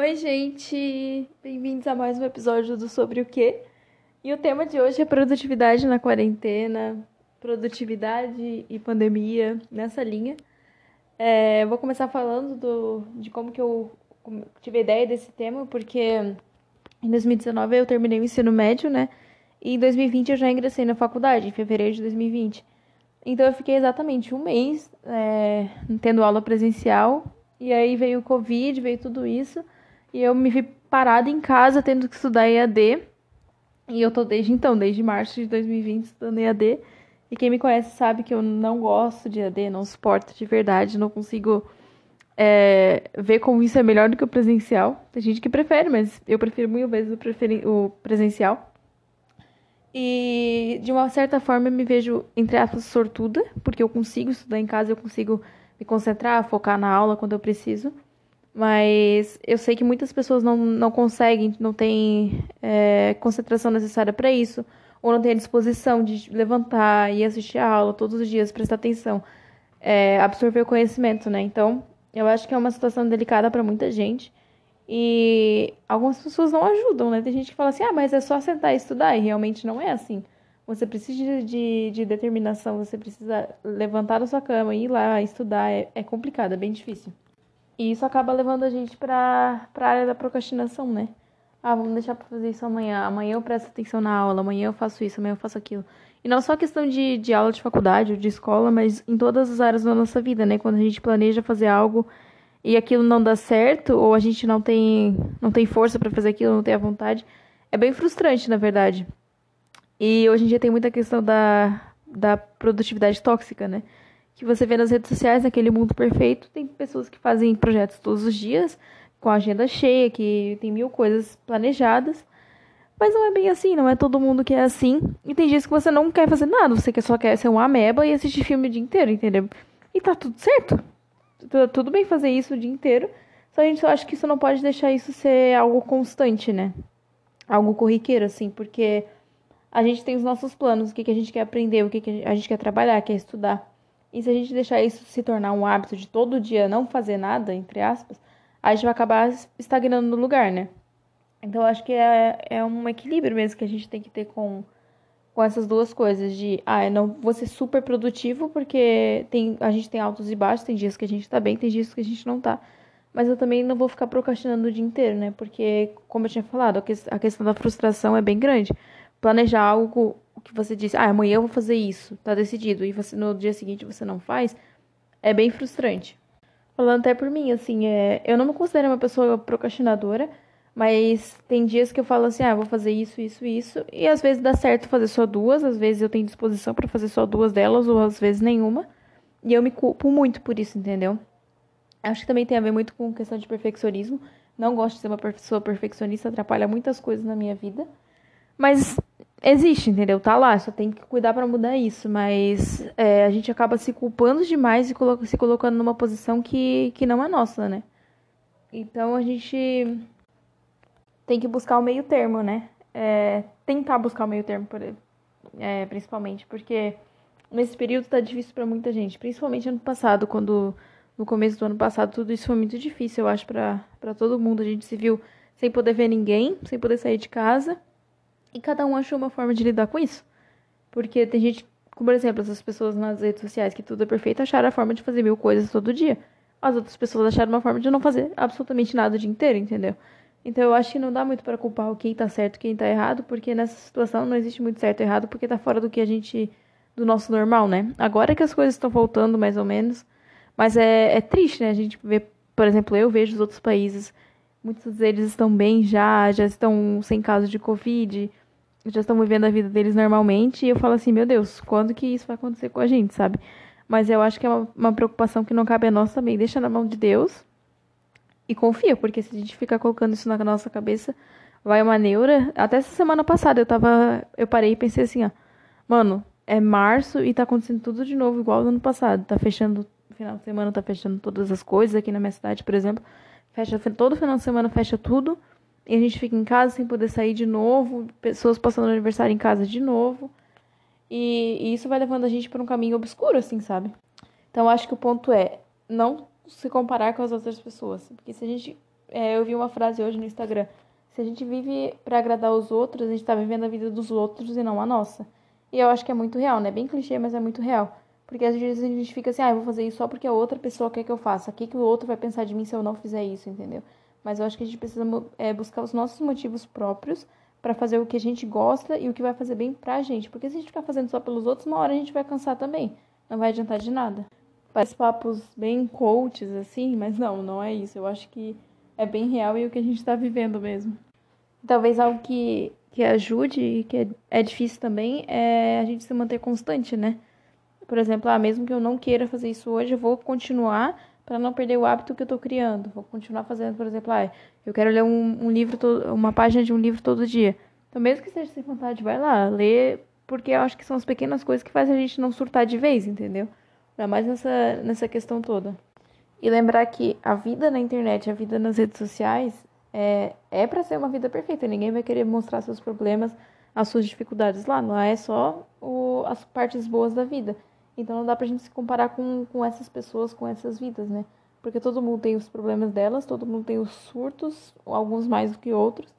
Oi, gente! Bem-vindos a mais um episódio do Sobre o Quê? E o tema de hoje é produtividade na quarentena, produtividade e pandemia, nessa linha. É, vou começar falando do, de como que eu tive a ideia desse tema, porque em 2019 eu terminei o ensino médio, né? E em 2020 eu já ingressei na faculdade, em fevereiro de 2020. Então eu fiquei exatamente um mês é, tendo aula presencial, e aí veio o Covid, veio tudo isso. E eu me vi parada em casa tendo que estudar EAD. E eu tô desde então, desde março de 2020, estudando EAD. E quem me conhece sabe que eu não gosto de EAD, não suporto de verdade, não consigo é, ver como isso é melhor do que o presencial. Tem gente que prefere, mas eu prefiro mil vezes o, o presencial. E de uma certa forma eu me vejo, entre aspas, sortuda, porque eu consigo estudar em casa, eu consigo me concentrar, focar na aula quando eu preciso. Mas eu sei que muitas pessoas não, não conseguem, não têm é, concentração necessária para isso, ou não têm a disposição de levantar e assistir a aula todos os dias, prestar atenção, é, absorver o conhecimento, né? Então, eu acho que é uma situação delicada para muita gente. E algumas pessoas não ajudam, né? Tem gente que fala assim, ah, mas é só sentar e estudar, e realmente não é assim. Você precisa de, de determinação, você precisa levantar da sua cama, ir lá estudar, é, é complicado, é bem difícil. E isso acaba levando a gente para a área da procrastinação, né? Ah, vamos deixar para fazer isso amanhã. Amanhã eu presto atenção na aula, amanhã eu faço isso, amanhã eu faço aquilo. E não só questão de, de aula de faculdade ou de escola, mas em todas as áreas da nossa vida, né? Quando a gente planeja fazer algo e aquilo não dá certo, ou a gente não tem, não tem força para fazer aquilo, não tem a vontade, é bem frustrante, na verdade. E hoje em dia tem muita questão da, da produtividade tóxica, né? Que você vê nas redes sociais, naquele mundo perfeito, tem pessoas que fazem projetos todos os dias, com a agenda cheia, que tem mil coisas planejadas. Mas não é bem assim, não é todo mundo que é assim. E tem dias que você não quer fazer nada, você só quer ser uma ameba e assistir filme o dia inteiro, entendeu? E tá tudo certo. Tá tudo bem fazer isso o dia inteiro. Só a gente só acha que isso não pode deixar isso ser algo constante, né? Algo corriqueiro, assim, porque a gente tem os nossos planos, o que, que a gente quer aprender, o que, que a gente quer trabalhar, quer estudar. E se a gente deixar isso se tornar um hábito de todo dia não fazer nada, entre aspas, a gente vai acabar estagnando no lugar, né? Então, acho que é, é um equilíbrio mesmo que a gente tem que ter com, com essas duas coisas. De, ah, eu não vou ser super produtivo, porque tem, a gente tem altos e baixos, tem dias que a gente tá bem, tem dias que a gente não tá. Mas eu também não vou ficar procrastinando o dia inteiro, né? Porque, como eu tinha falado, a questão da frustração é bem grande. Planejar algo o que você disse, ah, amanhã eu vou fazer isso, tá decidido, e você no dia seguinte você não faz, é bem frustrante. Falando até por mim, assim, é, eu não me considero uma pessoa procrastinadora, mas tem dias que eu falo assim, ah, vou fazer isso, isso, isso, e às vezes dá certo fazer só duas, às vezes eu tenho disposição para fazer só duas delas, ou às vezes nenhuma, e eu me culpo muito por isso, entendeu? Acho que também tem a ver muito com questão de perfeccionismo. Não gosto de ser uma pessoa perfeccionista, atrapalha muitas coisas na minha vida. Mas existe, entendeu? Tá lá, só tem que cuidar para mudar isso. Mas é, a gente acaba se culpando demais e colo se colocando numa posição que, que não é nossa, né? Então a gente tem que buscar o meio termo, né? É, tentar buscar o meio termo, por, é, principalmente, porque nesse período tá difícil para muita gente, principalmente ano passado, quando no começo do ano passado tudo isso foi muito difícil, eu acho, para todo mundo. A gente se viu sem poder ver ninguém, sem poder sair de casa e cada um achou uma forma de lidar com isso. Porque tem gente, como por exemplo, essas pessoas nas redes sociais que tudo é perfeito acharam a forma de fazer mil coisas todo dia. As outras pessoas acharam uma forma de não fazer absolutamente nada o dia inteiro, entendeu? Então eu acho que não dá muito para culpar quem tá certo e quem tá errado, porque nessa situação não existe muito certo e errado, porque tá fora do que a gente. do nosso normal, né? Agora que as coisas estão voltando mais ou menos. Mas é, é triste, né? A gente vê, por exemplo, eu vejo os outros países, muitos deles estão bem já, já estão sem casos de Covid já estão vivendo a vida deles normalmente. E eu falo assim, meu Deus, quando que isso vai acontecer com a gente, sabe? Mas eu acho que é uma, uma preocupação que não cabe a nós também. Deixa na mão de Deus e confia, porque se a gente ficar colocando isso na nossa cabeça, vai uma neura. Até essa semana passada eu tava. Eu parei e pensei assim, ó. Mano, é março e tá acontecendo tudo de novo, igual no ano passado. Tá fechando. Final de semana tá fechando todas as coisas aqui na minha cidade, por exemplo. Fecha todo final de semana, fecha tudo. E a gente fica em casa sem poder sair de novo, pessoas passando aniversário em casa de novo. E, e isso vai levando a gente para um caminho obscuro, assim, sabe? Então acho que o ponto é não se comparar com as outras pessoas. Porque se a gente é, eu vi uma frase hoje no Instagram. Se a gente vive para agradar os outros, a gente tá vivendo a vida dos outros e não a nossa. E eu acho que é muito real, né? Bem clichê, mas é muito real. Porque às vezes a gente fica assim, ah, eu vou fazer isso só porque a outra pessoa quer que eu faça. O que, que o outro vai pensar de mim se eu não fizer isso, entendeu? Mas eu acho que a gente precisa é, buscar os nossos motivos próprios para fazer o que a gente gosta e o que vai fazer bem pra gente. Porque se a gente ficar fazendo só pelos outros, uma hora a gente vai cansar também. Não vai adiantar de nada. Parece papos bem coaches, assim, mas não, não é isso. Eu acho que é bem real e o que a gente tá vivendo mesmo. Talvez algo que, que ajude e que é, é difícil também é a gente se manter constante, né? Por exemplo, ah, mesmo que eu não queira fazer isso hoje, eu vou continuar para não perder o hábito que eu estou criando. Vou continuar fazendo, por exemplo, ah, eu quero ler um, um livro, uma página de um livro todo dia. Então, mesmo que seja sem vontade, vai lá, lê, porque eu acho que são as pequenas coisas que fazem a gente não surtar de vez, entendeu? Ainda mais nessa, nessa questão toda. E lembrar que a vida na internet, a vida nas redes sociais, é, é para ser uma vida perfeita. Ninguém vai querer mostrar seus problemas, as suas dificuldades lá. Lá é só o, as partes boas da vida. Então não dá pra gente se comparar com, com essas pessoas, com essas vidas, né? Porque todo mundo tem os problemas delas, todo mundo tem os surtos, alguns mais do que outros.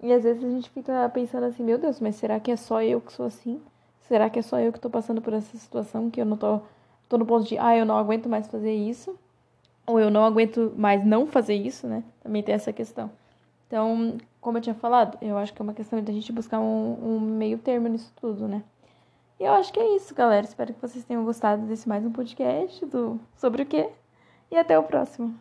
E às vezes a gente fica pensando assim, meu Deus, mas será que é só eu que sou assim? Será que é só eu que tô passando por essa situação que eu não tô, tô no ponto de, ah, eu não aguento mais fazer isso? Ou eu não aguento mais não fazer isso, né? Também tem essa questão. Então, como eu tinha falado, eu acho que é uma questão de a gente buscar um, um meio termo nisso tudo, né? E eu acho que é isso, galera. Espero que vocês tenham gostado desse mais um podcast do sobre o quê. E até o próximo.